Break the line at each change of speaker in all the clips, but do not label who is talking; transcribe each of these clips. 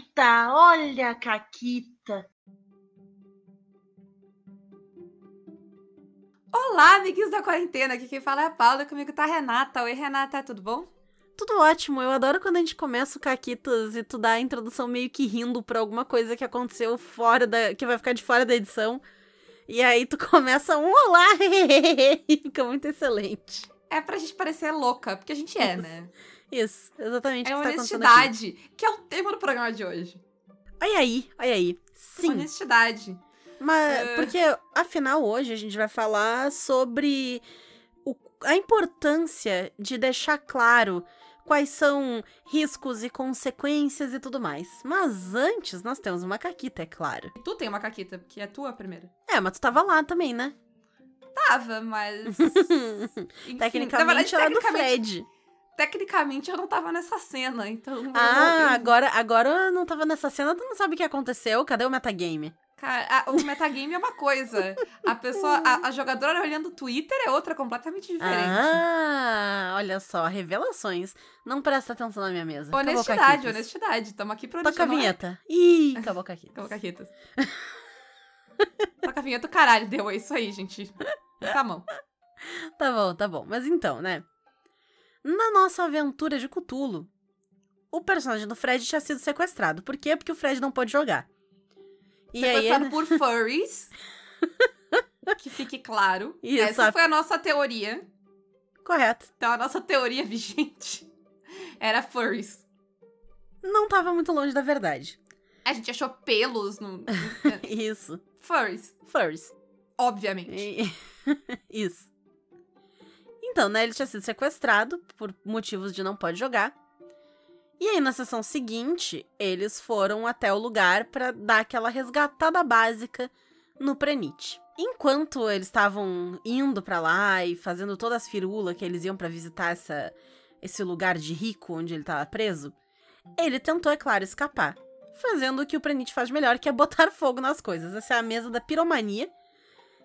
Caquita, olha a Caquita.
Olá, amiguinhos da quarentena. Aqui quem fala é a Paula, comigo tá a Renata. Oi, Renata, tudo bom?
Tudo ótimo. Eu adoro quando a gente começa o Caquitas e tu dá a introdução meio que rindo pra alguma coisa que aconteceu fora da. que vai ficar de fora da edição. E aí tu começa um olá e fica muito excelente.
É pra gente parecer louca, porque a gente é, né?
Isso, exatamente.
É
que tá
honestidade, que é o tema do programa de hoje.
Olha aí, olha aí. Sim.
Honestidade.
Mas, uh... porque, afinal, hoje a gente vai falar sobre o, a importância de deixar claro quais são riscos e consequências e tudo mais. Mas antes, nós temos uma caquita, é claro.
Tu tem uma caquita, que é a tua primeira.
É, mas tu tava lá também, né?
Tava, mas.
Enfim, tecnicamente verdade, era do Fred.
Tecnicamente eu não tava nessa cena, então.
Ah, agora, agora eu não tava nessa cena, tu não sabe o que aconteceu? Cadê o metagame?
Cara, a, o metagame é uma coisa. A pessoa, a, a, jogadora olhando o Twitter é outra, completamente diferente.
Ah, olha só, revelações. Não presta atenção na minha mesa.
Honestidade, honestidade. Tamo aqui pra
Toca a vinheta. É? Ih, acabou caquitas.
Acabou caquitas. Toca a vinheta, caralho, deu. É isso aí, gente. Tá bom.
Tá bom, tá bom. Mas então, né? Na nossa aventura de Cutulo, o personagem do Fred tinha sido sequestrado. Por quê? Porque o Fred não pôde jogar.
E Sequestrado aí, por furries. que fique claro. Isso, Essa foi a nossa teoria.
Correto.
Então a nossa teoria vigente era furries.
Não tava muito longe da verdade.
A gente achou pelos no.
Isso.
Furries.
Furries.
Obviamente.
Isso. Então, né, ele tinha sido sequestrado por motivos de não pode jogar. E aí, na sessão seguinte, eles foram até o lugar para dar aquela resgatada básica no Prenite. Enquanto eles estavam indo para lá e fazendo todas as firulas que eles iam para visitar essa, esse lugar de rico onde ele estava preso, ele tentou, é claro, escapar, fazendo o que o Prenite faz melhor, que é botar fogo nas coisas. Essa é a mesa da piromania.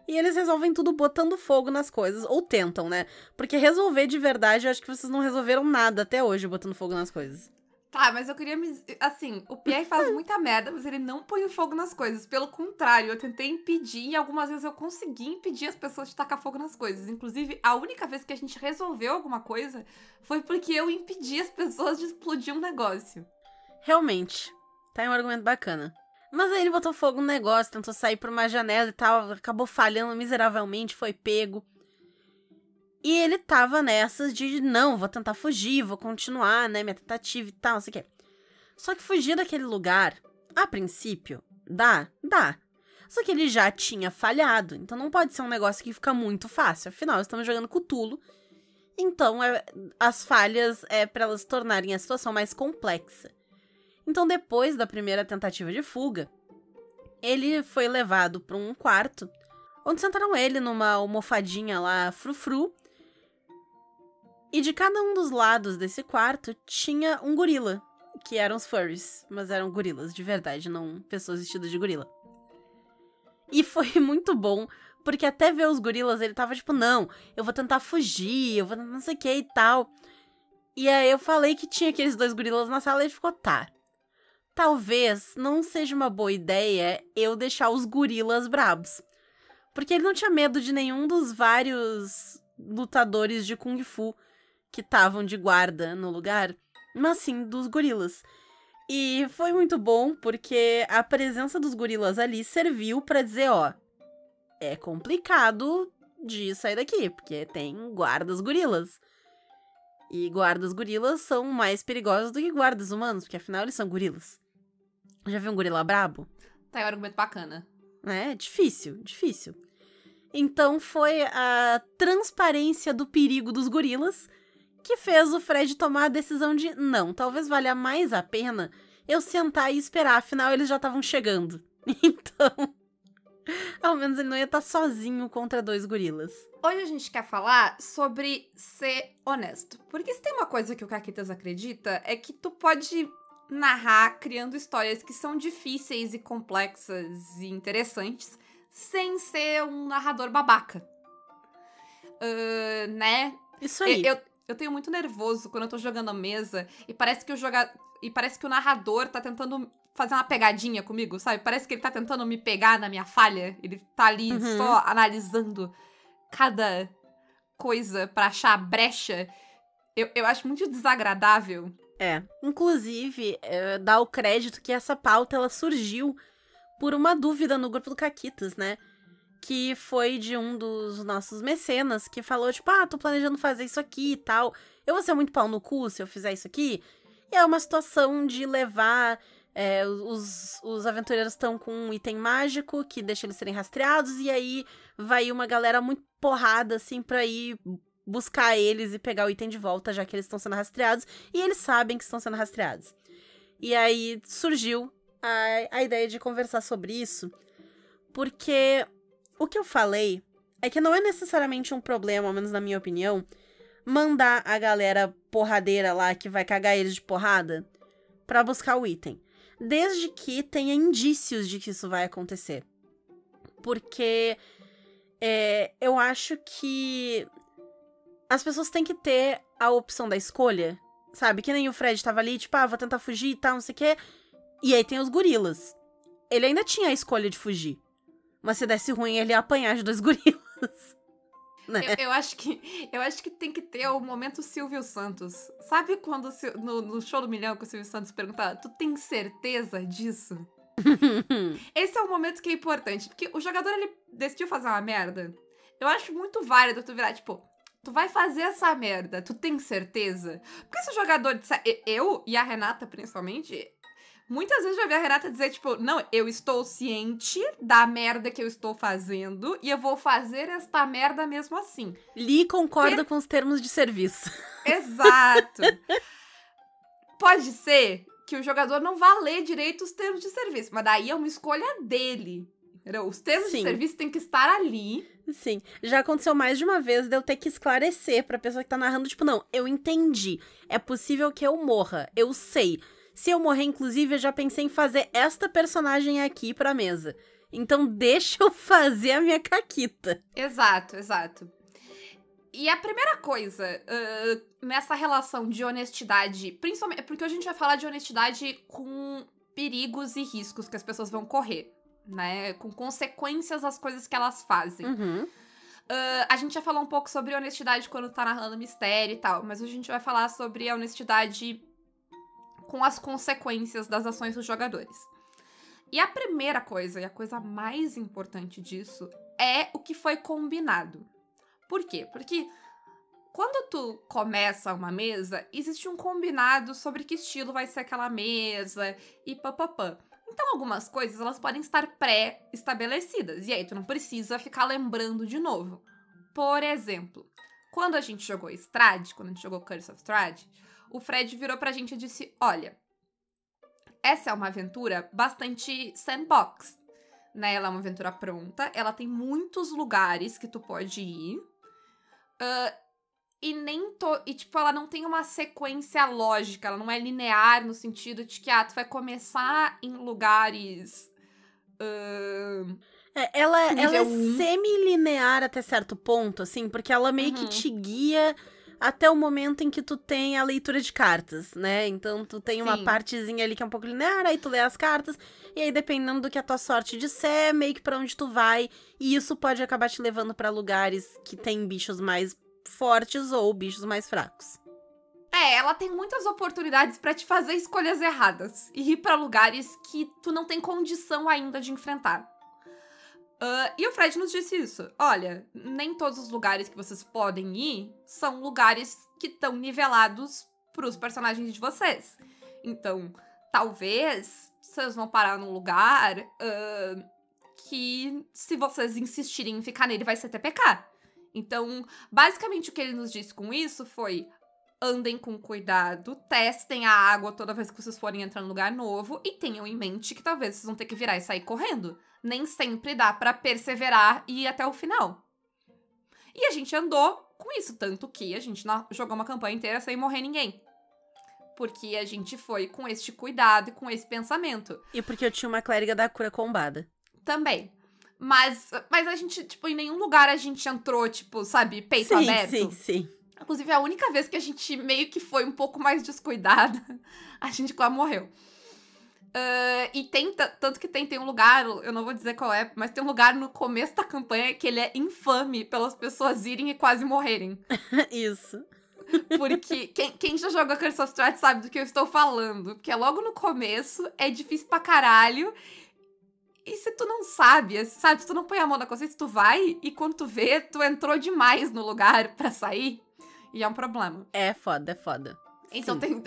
E eles resolvem tudo botando fogo nas coisas, ou tentam, né? Porque resolver de verdade, eu acho que vocês não resolveram nada até hoje botando fogo nas coisas.
Tá, mas eu queria me. Assim, o Pierre faz muita merda, mas ele não põe o fogo nas coisas. Pelo contrário, eu tentei impedir e algumas vezes eu consegui impedir as pessoas de tacar fogo nas coisas. Inclusive, a única vez que a gente resolveu alguma coisa foi porque eu impedi as pessoas de explodir um negócio.
Realmente. Tá um argumento bacana. Mas aí ele botou fogo no negócio, tentou sair por uma janela e tal, acabou falhando miseravelmente, foi pego. E ele tava nessas de, não, vou tentar fugir, vou continuar, né, minha tentativa e tal, não sei o quê. Só que fugir daquele lugar, a princípio, dá, dá. Só que ele já tinha falhado, então não pode ser um negócio que fica muito fácil. Afinal, estamos jogando Cutulo. Então, é, as falhas é para elas tornarem a situação mais complexa. Então, depois da primeira tentativa de fuga, ele foi levado para um quarto, onde sentaram ele numa almofadinha lá, frufru, e de cada um dos lados desse quarto tinha um gorila, que eram os furries, mas eram gorilas de verdade, não pessoas vestidas de gorila. E foi muito bom, porque até ver os gorilas ele tava tipo, não, eu vou tentar fugir, eu vou não sei o que e tal. E aí eu falei que tinha aqueles dois gorilas na sala e ele ficou, tá. Talvez não seja uma boa ideia eu deixar os gorilas brabos. Porque ele não tinha medo de nenhum dos vários lutadores de Kung Fu que estavam de guarda no lugar, mas sim dos gorilas. E foi muito bom porque a presença dos gorilas ali serviu para dizer, ó, é complicado de sair daqui, porque tem guardas gorilas. E guardas gorilas são mais perigosos do que guardas humanos, porque afinal eles são gorilas. Já viu um gorila brabo?
Tá, é um argumento bacana.
É, difícil, difícil. Então foi a transparência do perigo dos gorilas que fez o Fred tomar a decisão de não, talvez valha mais a pena eu sentar e esperar, afinal eles já estavam chegando. Então, ao menos ele não ia estar sozinho contra dois gorilas.
Hoje a gente quer falar sobre ser honesto. Porque se tem uma coisa que o Caquitas acredita, é que tu pode narrar criando histórias que são difíceis e complexas e interessantes sem ser um narrador babaca. Uh, né?
Isso aí.
Eu, eu tenho muito nervoso quando eu tô jogando a mesa e parece que o joga... e parece que o narrador tá tentando fazer uma pegadinha comigo, sabe? Parece que ele tá tentando me pegar na minha falha. Ele tá ali
Uhum.
só analisando cada coisa pra achar a brecha. Eu, eu acho muito desagradável.
É. Inclusive, é, dá o crédito que essa pauta ela surgiu por uma dúvida no grupo do Caquitas, né? Que foi de um dos nossos mecenas que falou, tipo, ah, tô planejando fazer isso aqui e tal. Eu vou ser muito pau no cu se eu fizer isso aqui. E é uma situação de levar. é, os, os aventureiros estão com um item mágico que deixa eles serem rastreados, e aí vai uma galera muito porrada, assim, pra ir buscar eles e pegar o item de volta, já que eles estão sendo rastreados, e eles sabem que estão sendo rastreados. E aí surgiu a, a ideia de conversar sobre isso, porque o que eu falei é que não é necessariamente um problema, ao menos na minha opinião, mandar a galera porradeira lá que vai cagar eles de porrada pra buscar o item. Desde que tenha indícios de que isso vai acontecer. Porque é, eu acho que as pessoas têm que ter a opção da escolha, sabe? Que nem o Fred tava ali, tipo, ah, vou tentar fugir e tal, não sei o quê. E aí tem os gorilas. Ele ainda tinha a escolha de fugir. Mas se desse ruim, ele ia apanhar de dois gorilas. Né?
Eu, eu acho que eu acho que tem que ter o momento Silvio Santos. Sabe quando no, no show do milhão que o Silvio Santos pergunta, tu tem certeza disso? Esse é o momento que é importante, porque o jogador ele decidiu fazer uma merda. Eu acho muito válido tu virar tipo, tu vai fazer essa merda, tu tem certeza? Porque se o jogador disser, eu e a Renata principalmente, muitas vezes já vi a Renata dizer tipo, não, eu estou ciente da merda que eu estou fazendo e eu vou fazer esta merda mesmo assim.
Lee concorda com os termos de serviço.
Exato. Pode ser que o jogador não vá ler direito os termos de serviço, mas daí é uma escolha dele. Os termos
Sim.
de serviço têm que estar ali.
Sim, já aconteceu mais de uma vez de eu ter que esclarecer pra pessoa que tá narrando, tipo, não, eu entendi. É possível que eu morra, eu sei. Se eu morrer, inclusive, eu já pensei em fazer esta personagem aqui pra mesa. Então deixa eu fazer a minha caquita.
Exato, exato. E a primeira coisa ah, nessa relação de honestidade, principalmente porque hoje a gente vai falar de honestidade com perigos e riscos que as pessoas vão correr, né? Com consequências das coisas que elas fazem.
Uhum.
Ah, a gente já falou um pouco sobre honestidade quando tá narrando mistério e tal, mas a gente vai falar sobre a honestidade com as consequências das ações dos jogadores. E a primeira coisa, e a coisa mais importante disso, é o que foi combinado. Por quê? Porque quando tu começa uma mesa, existe um combinado sobre que estilo vai ser aquela mesa e papapã. Então, algumas coisas elas podem estar pré-estabelecidas. E aí, tu não precisa ficar lembrando de novo. Por exemplo, quando a gente jogou Strade, quando a gente jogou Curse of Strade, o Fred virou pra gente e disse: Olha, essa é uma aventura bastante sandbox. Né? Ela é uma aventura pronta, ela tem muitos lugares que tu pode ir. Ah, e nem to... E, tipo, ela não tem uma sequência lógica, ela não é linear no sentido de que, ah, tu vai começar em lugares. ahn,
É, ela, ela é
um.
semi-linear até certo ponto, assim, porque ela meio que
Uhum.
te guia até o momento em que tu tem a leitura de cartas, né? Então tu tem uma
Sim.
partezinha ali que é um pouco linear, aí tu lê as cartas, e aí dependendo do que a tua sorte disser, meio que pra onde tu vai, e isso pode acabar te levando pra lugares que tem bichos mais fortes ou bichos mais fracos.
É, ela tem muitas oportunidades pra te fazer escolhas erradas e ir pra lugares que tu não tem condição ainda de enfrentar. Ah, e o Fred nos disse isso. Olha, nem todos os lugares que vocês podem ir são lugares que estão nivelados pros personagens de vocês. Então, talvez vocês vão parar num lugar ah, que, se vocês insistirem em ficar nele, vai ser TPK. Então, basicamente o que ele nos disse com isso foi: andem com cuidado, testem a água toda vez que vocês forem entrar num lugar novo e tenham em mente que talvez vocês vão ter que virar e sair correndo. Nem sempre dá pra perseverar e ir até o final. E a gente andou com isso, tanto que a gente jogou uma campanha inteira sem morrer ninguém. Porque a gente foi com este cuidado e com esse pensamento
E porque eu tinha uma clériga da cura combada.
também. Mas, mas a gente, tipo, em nenhum lugar a gente entrou, tipo, sabe, peito
sim,
aberto.
sim, sim.
Inclusive, a única vez que a gente meio que foi um pouco mais descuidada, a gente quase morreu. Uh, e tem, tanto que tem, tem um lugar, eu não vou dizer qual é, mas tem um lugar no começo da campanha que ele é infame pelas pessoas irem e quase morrerem.
Isso.
Porque quem, quem já jogou Curse of Strahd sabe do que eu estou falando. Porque é logo no começo, é difícil pra caralho. E se tu não sabe, sabe, se tu não põe a mão na consciência, tu vai e quando tu vê, tu entrou demais no lugar para sair. E é um problema.
É foda, é foda.
Então tem,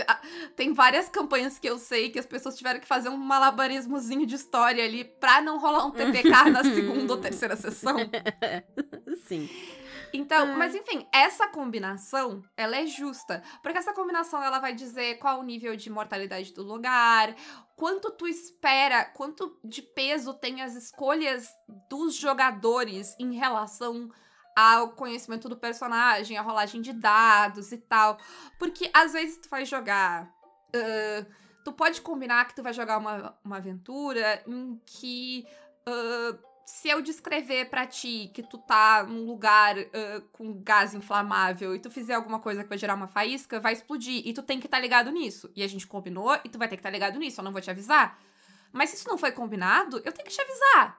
tem várias campanhas que eu sei que as pessoas tiveram que fazer um malabarismozinho de história ali pra não rolar um TPK na segunda ou terceira sessão.
Sim.
Então, mas enfim, essa combinação, ela é justa. Porque essa combinação, ela vai dizer qual o nível de mortalidade do lugar, quanto tu espera, quanto de peso tem as escolhas dos jogadores em relação ao conhecimento do personagem, a rolagem de dados e tal. Porque às vezes tu vai jogar. Uh, tu pode combinar que tu vai jogar uma, uma aventura em que. Uh, se eu descrever para ti que tu tá num lugar uh, com gás inflamável e tu fizer alguma coisa que vai gerar uma faísca, vai explodir. E tu tem que estar tá ligado nisso. E a gente combinou e tu vai ter que estar tá ligado nisso. Eu não vou te avisar. Mas se isso não foi combinado, eu tenho que te avisar.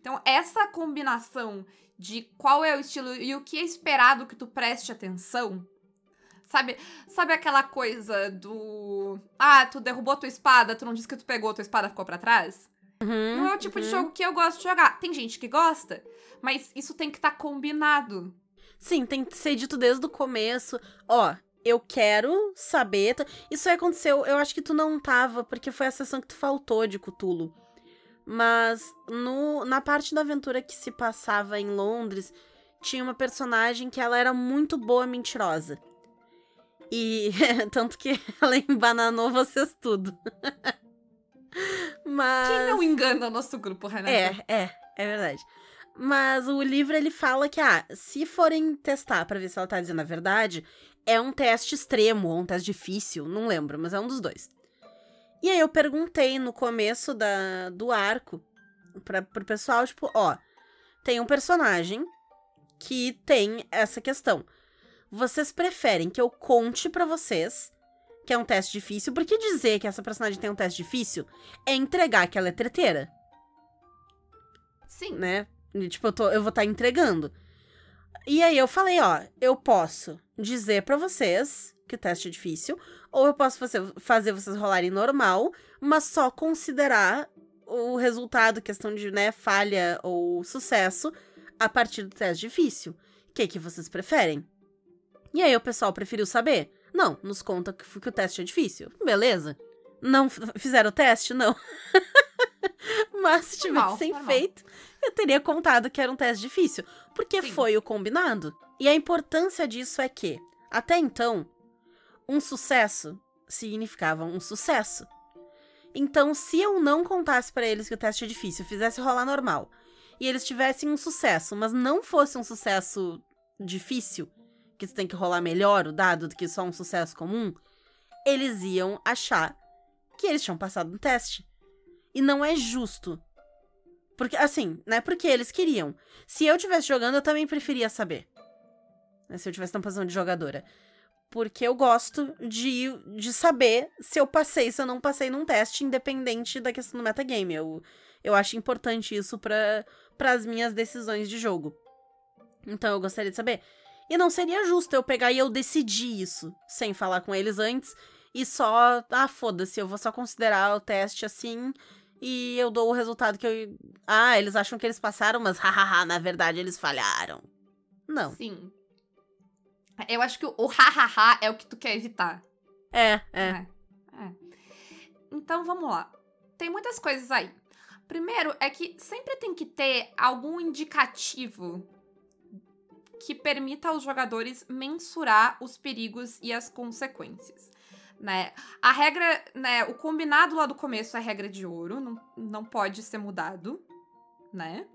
Então, essa combinação de qual é o estilo e o que é esperado que tu preste atenção. Sabe, sabe aquela coisa do. Ah, tu derrubou tua espada, tu não disse que tu pegou, tua espada ficou para trás?
Uhum,
não é o tipo
uhum.
de jogo que eu gosto de jogar. Tem gente que gosta, mas isso tem que estar tá combinado.
Sim, tem que ser dito desde o começo. Ó, eu quero saber. Isso aí aconteceu, eu acho que tu não tava, porque foi a sessão que tu faltou de Cutulo. Mas no, na parte da aventura que se passava em Londres, tinha uma personagem que ela era muito boa mentirosa. E tanto que ela embananou vocês tudo. Mas.
Quem não engana o nosso grupo, Renata?
É, é, é verdade. Mas o livro ele fala que, ah, se forem testar para ver se ela tá dizendo a verdade, é um teste extremo ou um teste difícil, não lembro, mas é um dos dois. E aí eu perguntei no começo da, do arco pra, pro pessoal, tipo, ó, tem um personagem que tem essa questão. Vocês preferem que eu conte para vocês que é um teste difícil, porque dizer que essa personagem tem um teste difícil é entregar que ela é treteira.
Sim.
Né? E, tipo, eu, tô, eu vou estar tá entregando. E aí eu falei, ó, eu posso dizer para vocês que o teste é difícil, ou eu posso fazer, fazer vocês rolarem normal, mas só considerar o resultado, questão de, né, falha ou sucesso, a partir do teste difícil. O que, que vocês preferem? E aí o pessoal preferiu saber. Não, nos conta que, que o teste é difícil. Beleza. Não fizeram o teste? Não. Mas se tivessem feito, eu teria contado que era um teste difícil. Porque Sim. foi o combinado. E a importância disso é que, até então, um sucesso significava um sucesso. Então, se eu não contasse para eles que o teste é difícil, fizesse rolar normal, e eles tivessem um sucesso, mas não fosse um sucesso difícil, que tem que rolar melhor o dado do que só um sucesso comum, eles iam achar que eles tinham passado no teste. E não é justo. Porque, assim, não é porque eles queriam. Se eu tivesse jogando, eu também preferia saber. Né, se eu tivesse na posição de jogadora porque eu gosto de, de saber se eu passei, se eu não passei num teste, independente da questão do metagame. Eu, eu acho importante isso para as minhas decisões de jogo. Então eu gostaria de saber. E não seria justo eu pegar e eu decidir isso, sem falar com eles antes, e só. Ah, foda-se, eu vou só considerar o teste assim. E eu dou o resultado que eu. Ah, eles acham que eles passaram, mas hahaha, na verdade eles falharam. Não.
Sim. Eu acho que o hahaha é o que tu quer evitar.
É, é,
é. é. Então vamos lá. Tem muitas coisas aí. Primeiro é que sempre tem que ter algum indicativo que permita aos jogadores mensurar os perigos e as consequências. Né? A regra, né, o combinado lá do começo é regra de ouro, não, não pode ser mudado, né?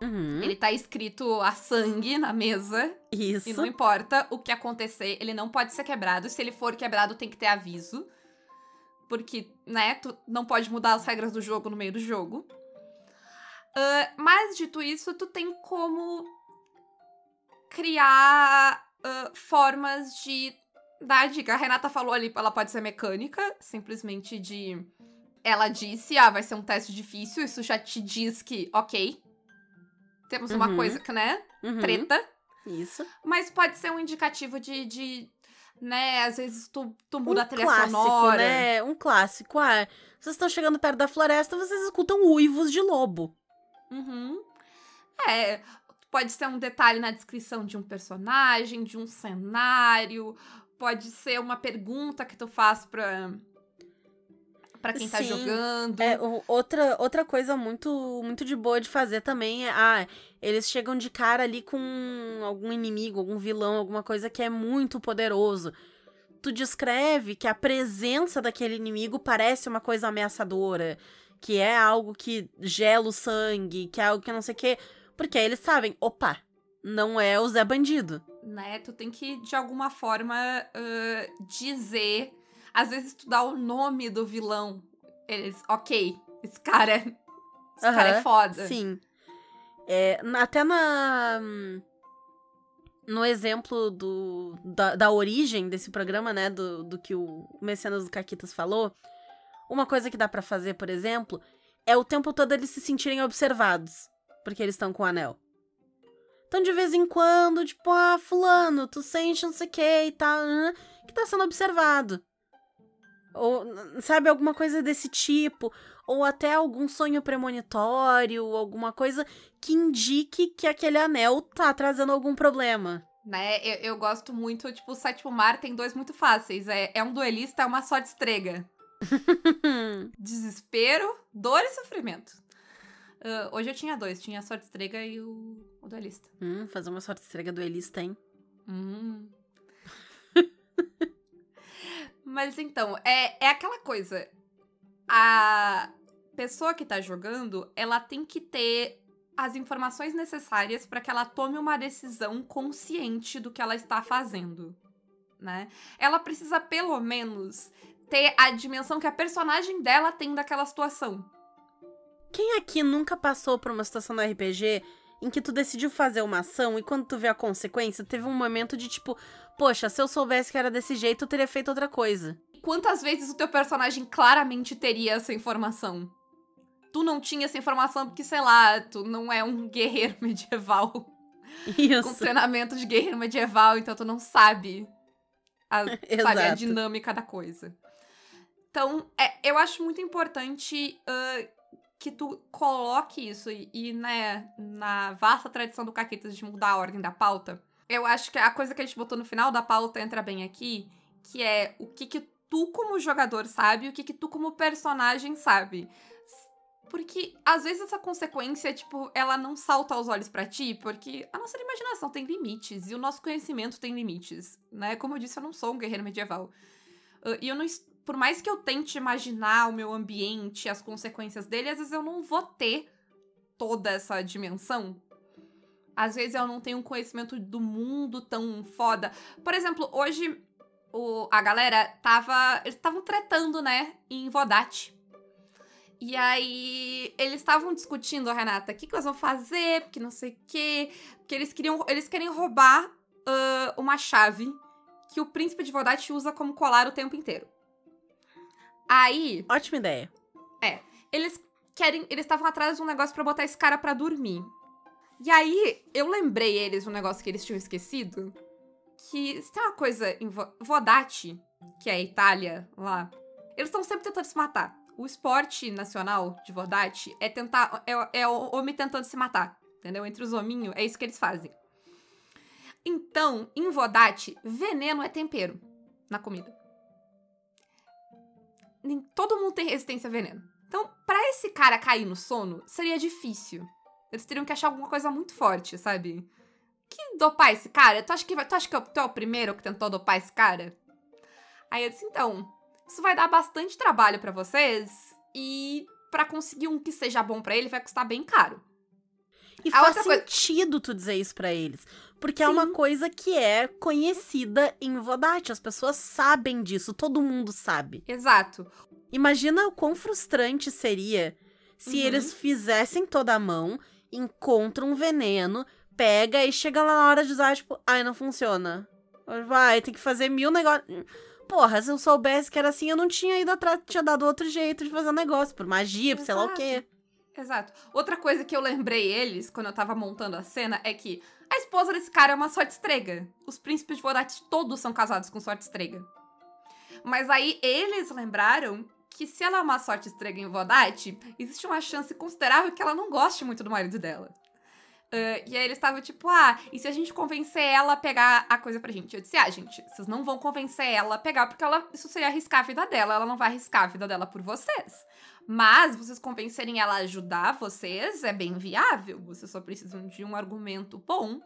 Uhum.
Ele tá escrito a sangue na mesa.
Isso.
E não importa o que acontecer, ele não pode ser quebrado. Se ele for quebrado, tem que ter aviso. Porque, né, tu não pode mudar as regras do jogo no meio do jogo. Uh, mas, dito isso, tu tem como criar uh, formas de dar dica. A Renata falou ali, ela pode ser mecânica, simplesmente de ela disse, ah, vai ser um teste difícil, isso já te diz que, ok, temos uma
Uhum.
coisa que, né,
Uhum,
treta,
Isso.
mas pode ser um indicativo de, de né, às vezes tu, tu muda
um
a trilha
clássico,
sonora.
né? Um clássico. Ah, vocês estão chegando perto da floresta, vocês escutam uivos de lobo.
Uhum. É, pode ser um detalhe na descrição de um personagem, de um cenário, pode ser uma pergunta que tu faz pra, pra quem tá
Sim.
jogando.
É, outra, outra coisa muito, muito de boa de fazer também é, ah, eles chegam de cara ali com algum inimigo, algum vilão, alguma coisa que é muito poderoso. Tu descreve que a presença daquele inimigo parece uma coisa ameaçadora, que é algo que gela o sangue, que é algo que não sei o quê. Porque aí eles sabem, opa, não é o Zé Bandido.
né? Tu tem que, de alguma forma, ah, dizer. Às vezes tu dá o nome do vilão. Eles, ok, esse cara, é- esse cara é foda.
Sim. É, até na. hum, No exemplo do, da, da origem desse programa, né? Do, do que o Mecenas do Caquitas falou. Uma coisa que dá pra fazer, por exemplo, é o tempo todo eles se sentirem observados. Porque eles estão com o anel. Então, de vez em quando, tipo, ah, fulano, tu sente não sei o que e tal, que tá sendo observado. Ou, sabe, alguma coisa desse tipo. Ou até algum sonho premonitório, alguma coisa que indique que aquele anel tá trazendo algum problema.
Né? Eu, eu gosto muito, tipo, o sétimo mar tem dois muito fáceis. É, é um duelista, é uma sorte estrega. Desespero, dor e sofrimento. Ah, hoje eu tinha dois, tinha a sorte estrega e o, o duelista.
hum, fazer uma sorte estrega duelista, hein?
Hum. Mas então, é, é aquela coisa. A pessoa que tá jogando, ela tem que ter as informações necessárias para que ela tome uma decisão consciente do que ela está fazendo, né? Ela precisa pelo menos ter a dimensão que a personagem dela tem daquela situação.
Quem aqui nunca passou por uma situação no RPG em que tu decidiu fazer uma ação e quando tu vê a consequência, teve um momento de tipo, poxa, se eu soubesse que era desse jeito, eu teria feito outra coisa.
Quantas vezes o teu personagem claramente teria essa informação? Tu não tinha essa informação porque, sei lá, tu não é um guerreiro medieval com
Isso.
treinamento de guerreiro medieval, então tu não sabe a, sabe, a dinâmica da coisa. Então, é, eu acho muito importante ah, que tu coloque isso e, e, né, na vasta tradição do Caquetas de mudar a ordem da pauta, eu acho que a coisa que a gente botou no final da pauta entra bem aqui, que é o que que tu como jogador sabe e o que que tu como personagem sabe. Porque às vezes essa consequência, tipo, ela não salta aos olhos pra ti, porque a nossa imaginação tem limites e o nosso conhecimento tem limites, né? Como eu disse, eu não sou um guerreiro medieval. E eu não. Por mais que eu tente imaginar o meu ambiente, as consequências dele, às vezes eu não vou ter toda essa dimensão. Às vezes eu não tenho um conhecimento do mundo tão foda. Por exemplo, hoje o, a galera tava. Eles estavam tretando, né? Em Vodate. E aí, eles estavam discutindo, Renata, o que, que eles vão fazer, porque não sei o quê. Porque eles queriam. Eles querem roubar ah, uma chave que o príncipe de Vodate usa como colar o tempo inteiro. Aí,
Ótima ideia.
eles querem. Eles estavam atrás de um negócio pra botar esse cara pra dormir. E aí, eu lembrei eles um negócio que eles tinham esquecido. Que se tem uma coisa em Vo- Vodate, que é a Itália lá, eles estão sempre tentando se matar. O esporte nacional de Vodate é tentar. É, é o homem tentando se matar. Entendeu? Entre os hominhos, é isso que eles fazem. Então, em Vodate, veneno é tempero na comida. Nem- Todo mundo tem resistência a veneno. Então, pra esse cara cair no sono, seria difícil. Eles teriam que achar alguma coisa muito forte, sabe? Que dopar esse cara? Tu acha que, vai- tu acha que tu é o primeiro que tentou dopar esse cara? Aí eu disse, então, isso vai dar bastante trabalho pra vocês e pra conseguir um que seja bom pra ele vai custar bem caro.
E
A
faz
outra coisa-
sentido tu dizer isso pra eles. Porque é
Sim.
uma coisa que é conhecida em Vodate. As pessoas sabem disso, todo mundo sabe.
Exato.
Imagina o quão frustrante seria se
Uhum.
eles fizessem toda a mão, encontram um veneno, pega e chega lá na hora de usar, tipo, ai, não funciona. Vai, tem que fazer mil negócios. porra, se eu soubesse que era assim, eu não tinha ido atrás, tinha dado outro jeito de fazer o negócio, por magia, por sei lá o quê.
Exato. Outra coisa que eu lembrei eles, quando eu tava montando a cena, é que a esposa desse cara é uma sorte estrega. Os príncipes de Vodate todos são casados com sorte estrega. Mas aí eles lembraram que se ela é uma sorte estrega em Vodate, existe uma chance considerável que ela não goste muito do marido dela. Ah, e aí eles estavam tipo, ah, e se a gente convencer ela a pegar a coisa pra gente? Eu disse, ah, gente, vocês não vão convencer ela a pegar, porque ela, isso seria arriscar a vida dela, ela não vai arriscar a vida dela por vocês. Mas vocês convencerem ela a ajudar vocês é bem viável. Vocês só precisam de um argumento bom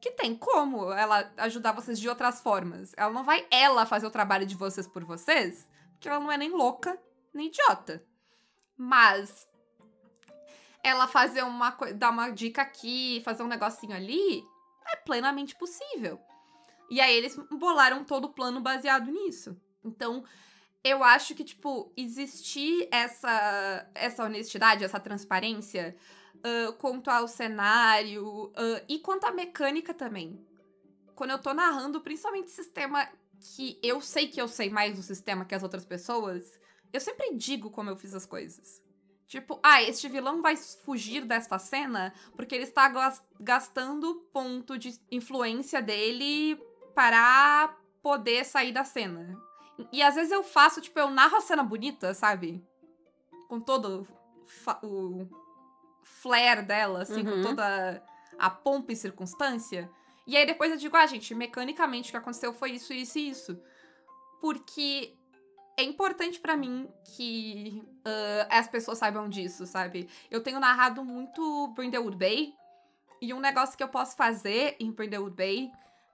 que tem como ela ajudar vocês de outras formas. Ela não vai ela fazer o trabalho de vocês por vocês, porque ela não é nem louca, nem idiota. Mas ela fazer uma coisa, dar uma dica aqui, fazer um negocinho ali, é plenamente possível. E aí eles bolaram todo o plano baseado nisso. Então, eu acho que, tipo, existir essa, essa honestidade, essa transparência ah, quanto ao cenário ah, e quanto à mecânica também. Quando eu tô narrando, principalmente sistema que eu sei que eu sei mais do sistema que as outras pessoas, eu sempre digo como eu fiz as coisas. Tipo, ah, este vilão vai fugir desta cena porque ele está gas- gastando ponto de influência dele para poder sair da cena. E às vezes eu faço, tipo, eu narro a cena bonita, sabe? Com todo o flair dela, assim,
Uhum.
com toda a pompa e circunstância. E aí depois eu digo, ah, gente, mecanicamente o que aconteceu foi isso, isso e isso. Porque é importante pra mim que ah, as pessoas saibam disso, sabe? Eu tenho narrado muito Brindlewood Bay. E um negócio que eu posso fazer em Brindlewood Bay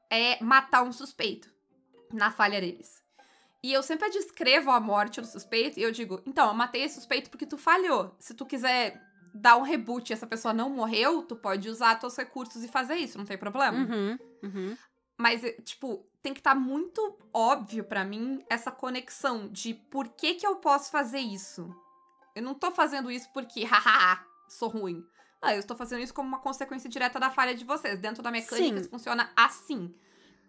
é matar um suspeito na falha deles. E eu sempre descrevo a morte do suspeito e eu digo, então, eu matei esse suspeito porque tu falhou. Se tu quiser dar um reboot e essa pessoa não morreu, tu pode usar teus recursos e fazer isso, não tem problema.
Uhum, uhum.
Mas, eh, tipo, tem que estar muito óbvio pra mim essa conexão de por que que eu posso fazer isso. Eu não tô fazendo isso porque, haha, sou ruim. Não, eu estou fazendo isso como uma consequência direta da falha de vocês. Dentro da mecânica,
Sim.
isso funciona assim.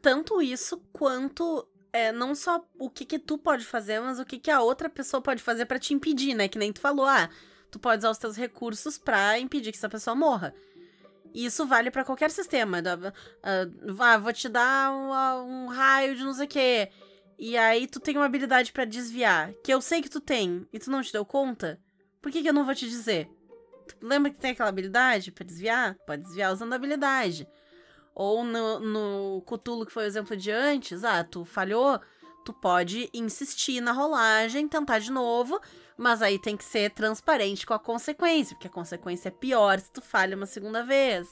Tanto isso quanto é, não só o que que tu pode fazer, mas o que que a outra pessoa pode fazer pra te impedir, né? Que nem tu falou, ah, tu pode usar os teus recursos pra impedir que essa pessoa morra. E isso vale pra qualquer sistema. Ah, ah, vou te dar um, ah, um raio de não sei o quê. E aí tu tem uma habilidade pra desviar, que eu sei que tu tem, e tu não te deu conta. Por que, que eu não vou te dizer? Lembra que tem aquela habilidade pra desviar? Pode desviar usando a habilidade. Ou no, no Cthulhu, que foi o exemplo de antes, ah, tu falhou, tu pode insistir na rolagem, tentar de novo, mas aí tem que ser transparente com a consequência, porque a consequência é pior se tu falha uma segunda vez.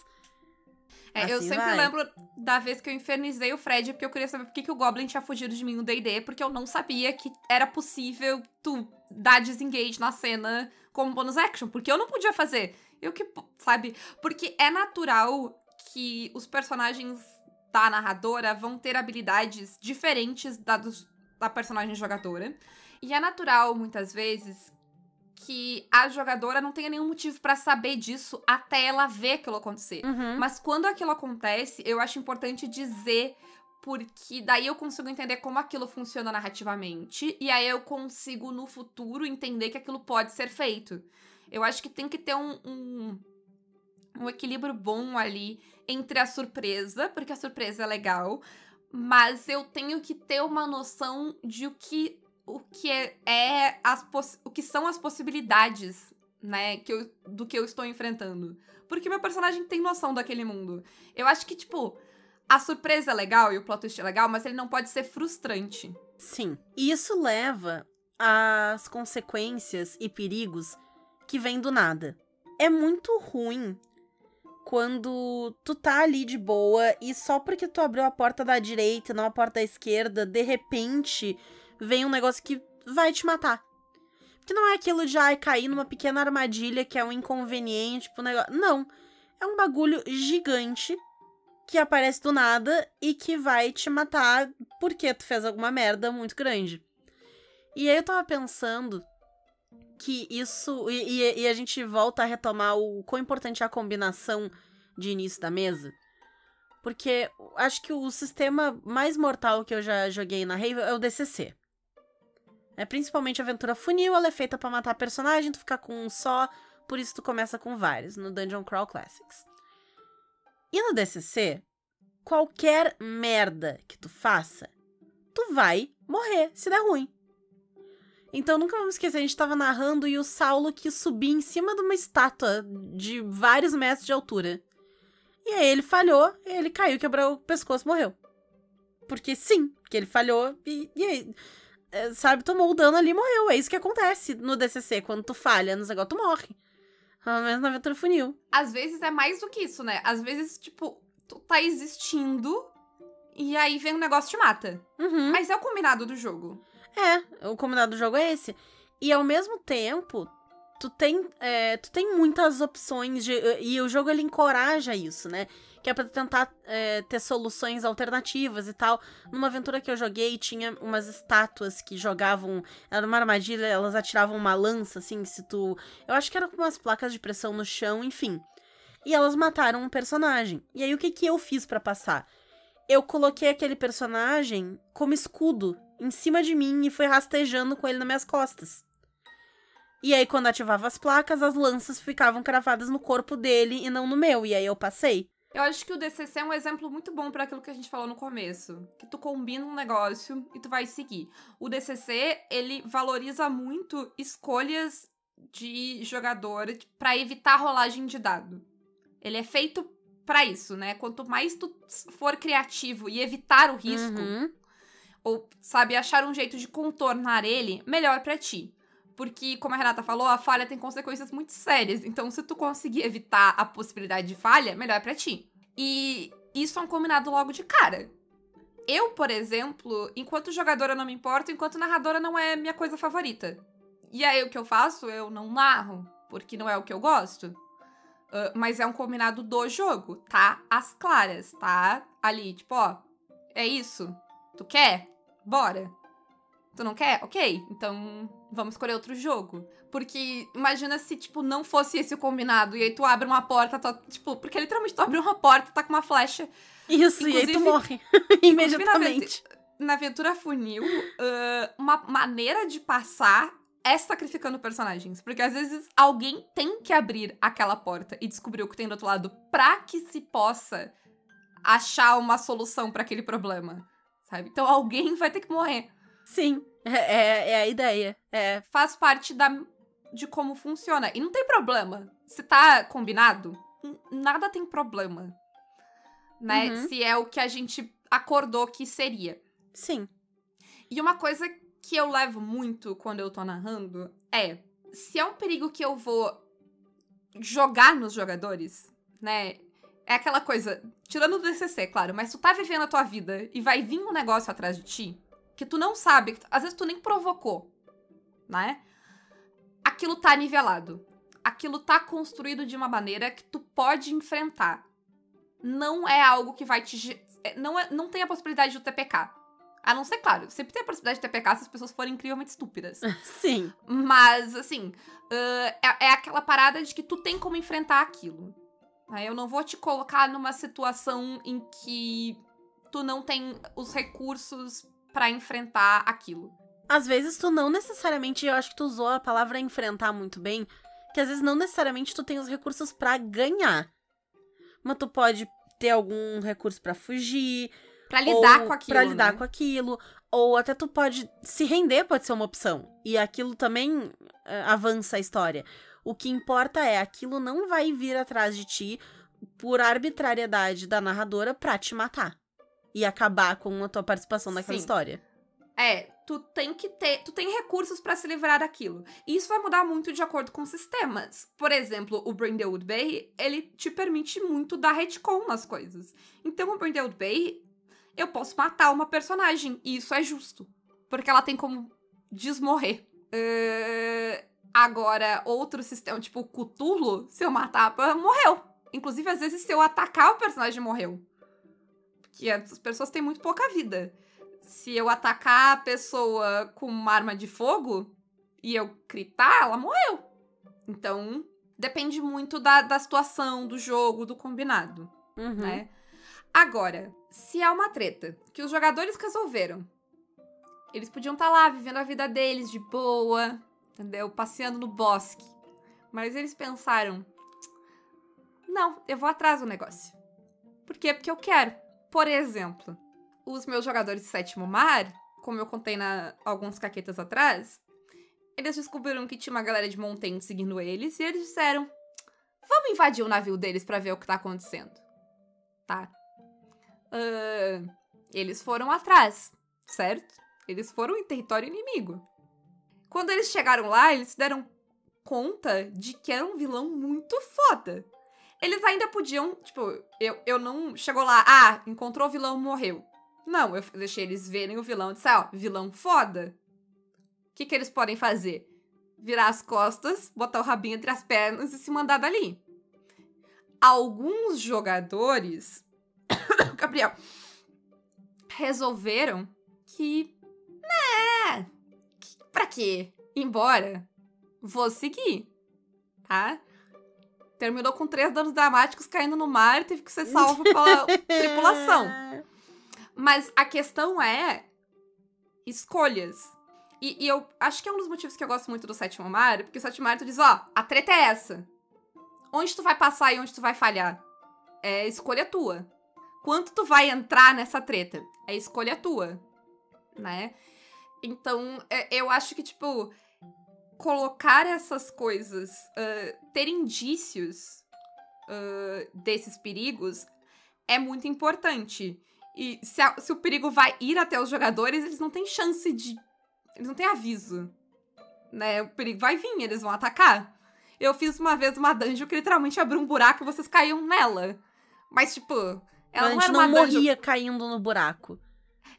É, eu
Assim
sempre
vai.
lembro da vez que eu infernizei o Fred, porque eu queria saber por que, que o Goblin tinha fugido de mim no D&D, porque eu não sabia que era possível tu dar desengage na cena como bonus action, porque eu não podia fazer. Eu que, sabe? Porque é natural que os personagens da narradora vão ter habilidades diferentes da, dos- da personagem jogadora. E é natural, muitas vezes, que a jogadora não tenha nenhum motivo pra saber disso até ela ver aquilo acontecer.
Uhum.
Mas quando aquilo acontece, eu acho importante dizer, porque daí eu consigo entender como aquilo funciona narrativamente, e aí eu consigo, no futuro, entender que aquilo pode ser feito. Eu acho que tem que ter um, um, um equilíbrio bom ali entre a surpresa, porque a surpresa é legal, mas eu tenho que ter uma noção de o que, o que é, é as o que são as possibilidades, né, que eu, do que eu estou enfrentando. Porque meu personagem tem noção daquele mundo. Eu acho que, tipo, a surpresa é legal e o plot twist é legal, mas ele não pode ser frustrante.
Sim. E isso leva às consequências e perigos que vêm do nada. É muito ruim quando tu tá ali de boa e só porque tu abriu a porta da direita e não a porta da esquerda, de repente vem um negócio que vai te matar. Porque não é aquilo de ai, cair numa pequena armadilha que é um inconveniente pro negócio. Não. É um bagulho gigante que aparece do nada e que vai te matar porque tu fez alguma merda muito grande. E aí eu tava pensando que isso. E, e- a gente volta a retomar o quão importante é a combinação de início da mesa. Porque acho que o sistema mais mortal que eu já joguei na Rave é o DCC. É principalmente a aventura funil, ela é feita para matar personagem, tu ficar com um só, por isso tu começa com vários no Dungeon Crawl Classics. E no DCC, qualquer merda que tu faça, tu vai morrer se der ruim. Então nunca vamos esquecer, a gente tava narrando e o Saulo quis subir em cima de uma estátua de vários metros de altura. E aí ele falhou, ele caiu, quebrou o pescoço morreu. Porque sim, que ele falhou e, e aí, é, sabe, tomou o dano ali e morreu. É isso que acontece no DCC. Quando tu falha nos negócios, tu morre. Pelo menos na aventura funil.
Às vezes é mais do que isso, né? Às vezes, tipo, tu tá existindo e aí vem um negócio e te mata.
Uhum.
Mas é o combinado do jogo.
É, o combinado do jogo é esse. E ao mesmo tempo, tu tem, é, tu tem muitas opções de. E o jogo ele encoraja isso, né? Que é pra tentar é, ter soluções alternativas e tal. Numa aventura que eu joguei, tinha umas estátuas que jogavam. Era uma armadilha, elas atiravam uma lança, assim, se tu. Eu acho que era com umas placas de pressão no chão, enfim. E elas mataram um personagem. E aí o que, que eu fiz para passar? Eu coloquei aquele personagem como escudo em cima de mim e fui rastejando com ele nas minhas costas. E aí, quando ativava as placas, as lanças ficavam cravadas no corpo dele e não no meu. E aí eu passei.
Eu acho que o DCC é um exemplo muito bom para aquilo que a gente falou no começo, que tu combina um negócio e tu vai seguir. O DCC, ele valoriza muito escolhas de jogador para evitar rolagem de dado. Ele é feito para isso, né? Quanto mais tu for criativo e evitar o risco,
Uhum.
Ou sabe achar um jeito de contornar ele, melhor para ti. Porque, como a Renata falou, a falha tem consequências muito sérias. Então, se tu conseguir evitar a possibilidade de falha, melhor pra ti. E isso é um combinado logo de cara. Eu, por exemplo, enquanto jogadora não me importo, enquanto narradora não é minha coisa favorita. E aí o que eu faço? Eu não narro, porque não é o que eu gosto. Ah, mas é um combinado do jogo, tá? As claras, tá? Ali, tipo, ó, é isso. Tu quer? Bora. Tu não quer? Ok, então vamos escolher outro jogo. Porque imagina se, tipo, não fosse esse o combinado. E aí tu abre uma porta, tu, tipo, porque literalmente tu abre uma porta, tá com uma flecha.
Isso, e aí tu morre imediatamente.
Na aventura funil, ah, uma maneira de passar é sacrificando personagens. Porque às vezes alguém tem que abrir aquela porta e descobrir o que tem do outro lado pra que se possa achar uma solução pra aquele problema. Sabe? Então alguém vai ter que morrer.
Sim, é, é, é a ideia. É.
faz parte da, de como funciona. E não tem problema. Se tá combinado, nada tem problema. Né?
Uhum.
Se é o que a gente acordou que seria.
Sim.
E uma coisa que eu levo muito quando eu tô narrando é: se é um perigo que eu vou jogar nos jogadores, né? É aquela coisa, tirando do DCC, claro, mas tu tá vivendo a tua vida e vai vir um negócio atrás de ti que tu não sabe, que tu- às vezes tu nem provocou, né? Aquilo tá nivelado. Aquilo tá construído de uma maneira que tu pode enfrentar. Não é algo que vai te. é, Não, é, não tem a possibilidade de TPK. A não ser, claro, sempre tem a possibilidade de TPK se as pessoas forem incrivelmente estúpidas.
Sim.
Mas, assim, ah, é, é aquela parada de que tu tem como enfrentar aquilo. Né? Eu não vou te colocar numa situação em que tu não tem os recursos pra enfrentar aquilo.
Às vezes tu não necessariamente, eu acho que tu usou a palavra enfrentar muito bem, que às vezes não necessariamente tu tem os recursos pra ganhar. Mas tu pode ter algum recurso pra fugir,
Pra lidar com aquilo.
Pra lidar
né?
com aquilo. Ou até tu pode se render, pode ser uma opção. E aquilo também eh, avança a história. O que importa é, aquilo não vai vir atrás de ti por arbitrariedade da narradora pra te matar. E acabar com a tua participação naquela
Sim.
história.
É, tu tem que ter, tu tem recursos pra se livrar daquilo. E isso vai mudar muito de acordo com sistemas. Por exemplo, o Brindlewood Bay, ele te permite muito dar retcon nas coisas. Então, o Brindlewood Bay, eu posso matar uma personagem, e isso é justo. Porque ela tem como desmorrer. Eh, agora, outro sistema, tipo Cthulhu, se eu matar, morreu. Inclusive, às vezes, se eu atacar o personagem, morreu. Porque as pessoas têm muito pouca vida se eu atacar a pessoa com uma arma de fogo e eu gritar, ela morreu. Então, depende muito da, da situação, do jogo, do combinado,
Uhum.
né? Agora, se é uma treta que os jogadores resolveram, eles podiam estar lá vivendo a vida deles de boa, entendeu? Passeando no bosque. Mas eles pensaram: não, eu vou atrás do negócio. Por quê? Porque eu quero. Por exemplo, os meus jogadores de sétimo mar, como eu contei na alguns caquetas atrás, eles descobriram que tinha uma galera de Montaigne seguindo eles e eles disseram: Vamos invadir o navio deles para ver o que tá acontecendo. Tá? Uh, eles foram atrás, certo? Eles foram em território inimigo. Quando eles chegaram lá, eles se deram conta de que era um vilão muito foda. Eles ainda podiam, tipo, eu, eu não. Chegou lá, ah, encontrou o vilão, morreu. Não, eu deixei eles verem o vilão e disse, ó, vilão foda. O que, que eles podem fazer? Virar as costas, botar o rabinho entre as pernas e se mandar dali. Alguns jogadores. Gabriel. Resolveram que. Pra quê? Embora. Vou seguir. Tá? Terminou com três danos dramáticos caindo no mar e teve que ser salvo pela tripulação. Mas a questão é escolhas. E, e, eu acho que é um dos motivos que eu gosto muito do Sétimo Mar, porque o Sétimo Mar tu diz, ó, a treta é essa. Onde tu vai passar e onde tu vai falhar? É escolha tua. Quanto tu vai entrar nessa treta? É escolha tua. Né? Então, é, eu acho que, tipo, colocar essas coisas, uh, ter indícios uh, desses perigos é muito importante. E se, a, se, o perigo vai ir até os jogadores, eles não têm chance de. Eles não têm aviso. Né? O perigo vai vir, eles vão atacar. Eu fiz uma vez uma dungeon que literalmente abriu um buraco e vocês caíam nela. Mas, tipo, ela não
gente
era uma
não
dungeon...
morria caindo no buraco.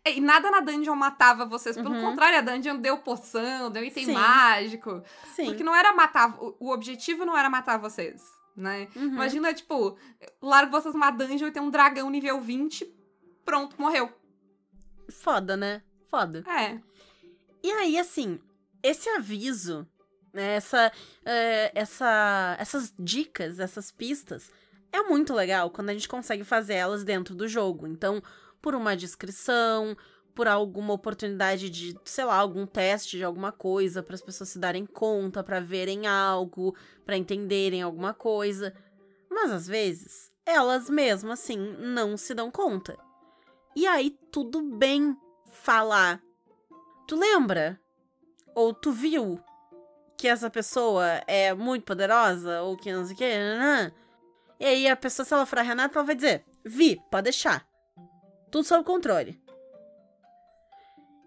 E nada na dungeon matava vocês. Pelo
Uhum.
contrário, a dungeon deu poção, deu item
Sim.
mágico.
Sim.
Porque não era matar. O, objetivo não era matar vocês, né?
Uhum.
Imagina, tipo, largo vocês numa dungeon e tem um dragão nível 20. Pronto, morreu.
Foda, né? Foda.
É.
E aí, assim, esse aviso, né, essa, é, essa, essas dicas, essas pistas, é muito legal quando a gente consegue fazer elas dentro do jogo. Então, por uma descrição, por alguma oportunidade de, sei lá, algum teste de alguma coisa, para as pessoas se darem conta, para verem algo, para entenderem alguma coisa. Mas às vezes, elas mesmo assim não se dão conta. E aí, tudo bem falar Tu lembra? Ou tu viu que essa pessoa é muito poderosa? Ou que não sei o nanã? E aí a pessoa, se ela for a Renata, ela vai dizer: Vi, pode deixar. Tudo sob controle.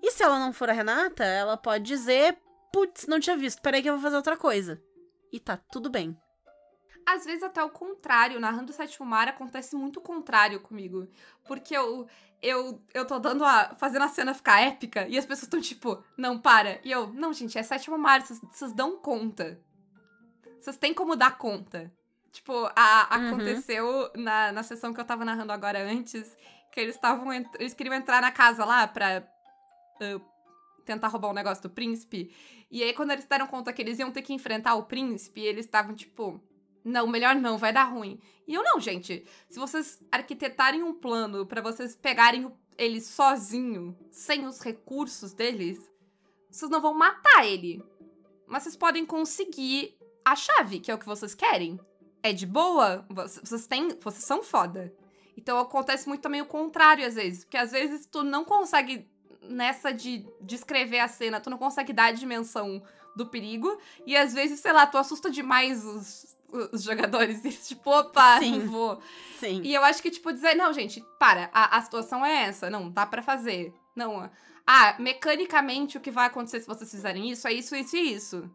E se ela não for a Renata, ela pode dizer: Putz, não tinha visto, peraí que eu vou fazer outra coisa. E tá tudo bem.
Às vezes até o contrário, narrando o sétimo mar acontece muito o contrário comigo. Porque eu, eu, eu tô dando a. fazendo a cena ficar épica e as pessoas estão tipo, não, para. E eu, não, gente, é sétimo mar, vocês- vocês dão conta. Vocês têm como dar conta. Tipo, a,
Uhum.
aconteceu na, na sessão que eu tava narrando agora antes, que eles estavam. Eles queriam entrar na casa lá pra. ah, tentar roubar o negócio do príncipe. E aí, quando eles deram conta que eles iam ter que enfrentar o príncipe, eles estavam tipo. Não, melhor não, vai dar ruim. E eu não, gente. Se vocês arquitetarem um plano pra vocês pegarem ele sozinho, sem os recursos deles, vocês não vão matar ele. Mas vocês podem conseguir a chave, que é o que vocês querem. É de boa, Vo- vocês têm, vocês são foda. Então acontece muito também o contrário às vezes, porque às vezes tu não consegue nessa de descrever a cena, tu não consegue dar a dimensão do perigo e às vezes, sei lá, tu assusta demais os, os jogadores e tipo, opa,
Sim.
não vou.
Sim.
E eu acho que, tipo, dizer, não, gente, para, a, a situação é essa, não, dá pra fazer. Não, ah, mecanicamente o que vai acontecer se vocês fizerem isso é isso, isso e isso.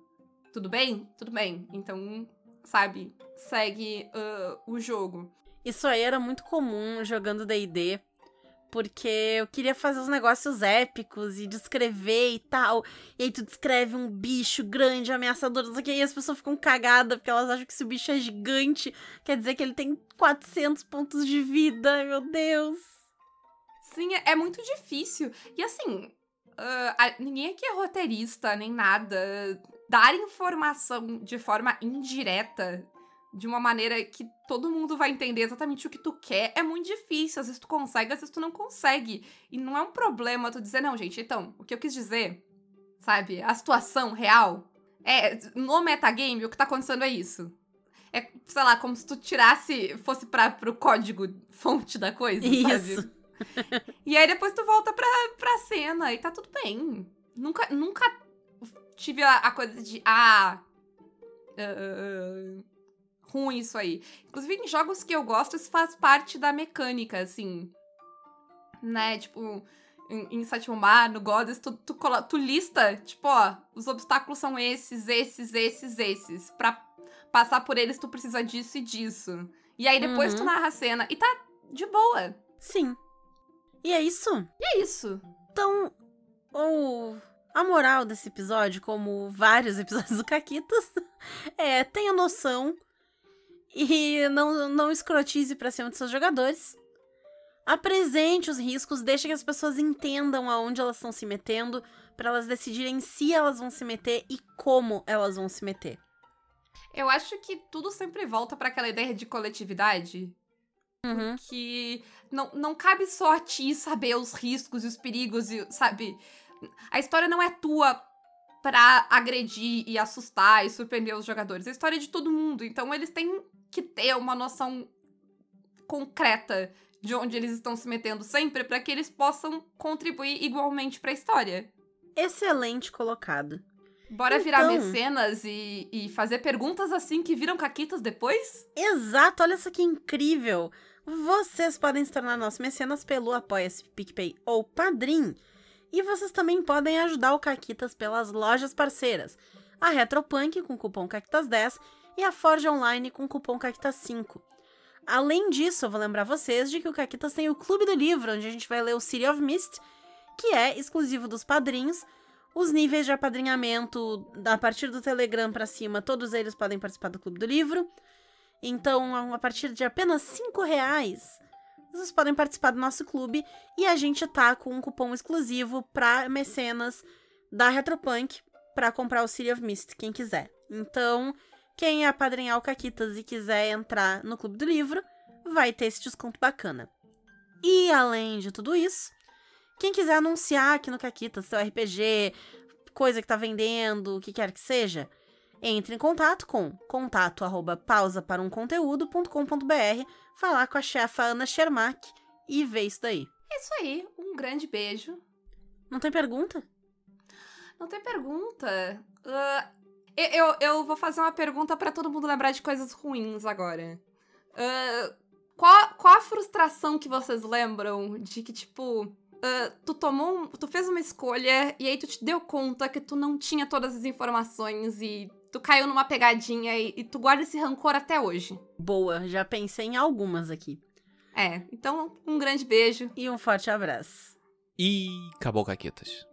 Tudo bem? Tudo bem. Então, sabe, segue ah, o jogo.
Isso aí era muito comum jogando DD, porque eu queria fazer os negócios épicos e descrever e tal. E aí tu descreve um bicho grande, ameaçador, não sei o que, e as pessoas ficam cagadas porque elas acham que se o bicho é gigante, quer dizer que ele tem 400 pontos de vida. Meu Deus.
Sim, é, é muito difícil. E assim, a- ninguém aqui é roteirista nem nada. Dar informação de forma indireta de uma maneira que todo mundo vai entender exatamente o que tu quer, é muito difícil. Às vezes tu consegue, às vezes tu não consegue. E não é um problema tu dizer, não, gente, então, o que eu quis dizer, sabe? A situação real é. No metagame, o que tá acontecendo é isso. É, sei lá, como se tu tirasse, fosse pra, pro código fonte da coisa,
Isso.
sabe? E aí depois tu volta pra, pra cena e tá tudo bem. Nunca, nunca tive a, a coisa de, ah, ah, ruim isso aí. Inclusive, em jogos que eu gosto, isso faz parte da mecânica, assim. Né? Tipo, em, em Sétimo Mar, no Goddess, tu, tu, tu lista, tipo, ó, os obstáculos são esses, esses, esses, esses. Pra passar por eles, tu precisa disso e disso. E aí depois
Uhum.
tu narra a cena e tá de boa.
Sim. E é isso.
E é isso.
Então, o, a moral desse episódio, como vários episódios do Caquitas, é tenha noção e não, não escrotize pra cima dos seus jogadores. Apresente os riscos, deixe que as pessoas entendam aonde elas estão se metendo, pra elas decidirem se elas vão se meter e como elas vão se meter.
Eu acho que tudo sempre volta pra aquela ideia de coletividade.
Uhum.
que não, não cabe só a ti saber os riscos e os perigos, e, sabe? A história não é tua pra agredir e assustar e surpreender os jogadores. A história é de todo mundo. Então eles têm que ter uma noção concreta de onde eles estão se metendo sempre pra que eles possam contribuir igualmente pra história.
Excelente colocado.
Bora virar
Então-
mecenas e, e fazer perguntas assim que viram caquitas depois?
Exato, olha só que incrível! Vocês podem se tornar nossos mecenas pelo Apoia-se, PicPay ou Padrim. E vocês também podem ajudar o Caquitas pelas lojas parceiras. A Retropunk com cupom CAQUITAS10 e a Forge Online com cupom CAQUITAS5. Além disso, eu vou lembrar vocês de que o Caquitas tem o Clube do Livro, onde a gente vai ler o City of Mist, que é exclusivo dos padrinhos. Os níveis de apadrinhamento, a partir do Telegram pra cima, todos eles podem participar do Clube do Livro. Então, a partir de apenas 5 reais, vocês podem participar do nosso clube e a gente tá com um cupom exclusivo para mecenas da Retropunk para comprar o City of Mist, quem quiser. Então, quem apadrinhar o Caquitas e quiser entrar no Clube do Livro, vai ter esse desconto bacana. E além de tudo isso, quem quiser anunciar aqui no Caquitas seu RPG, coisa que tá vendendo, o que quer que seja, entre em contato com contato arroba pausa para um conteúdo.com.br, falar com a chefa Ana Schermack e ver isso daí.
É isso aí. Um grande beijo.
Não tem pergunta?
Não tem pergunta. Ah, eu, eu, eu vou fazer uma pergunta pra todo mundo lembrar de coisas ruins agora. Ah, qual, qual a frustração que vocês lembram de que, tipo, ah, tu tomou. um- tu fez uma escolha e aí tu te deu conta que tu não tinha todas as informações e tu caiu numa pegadinha e, e tu guarda esse rancor até hoje.
Boa, já pensei em algumas aqui.
É, então um grande beijo.
E um forte abraço.
E acabou, Caquetas.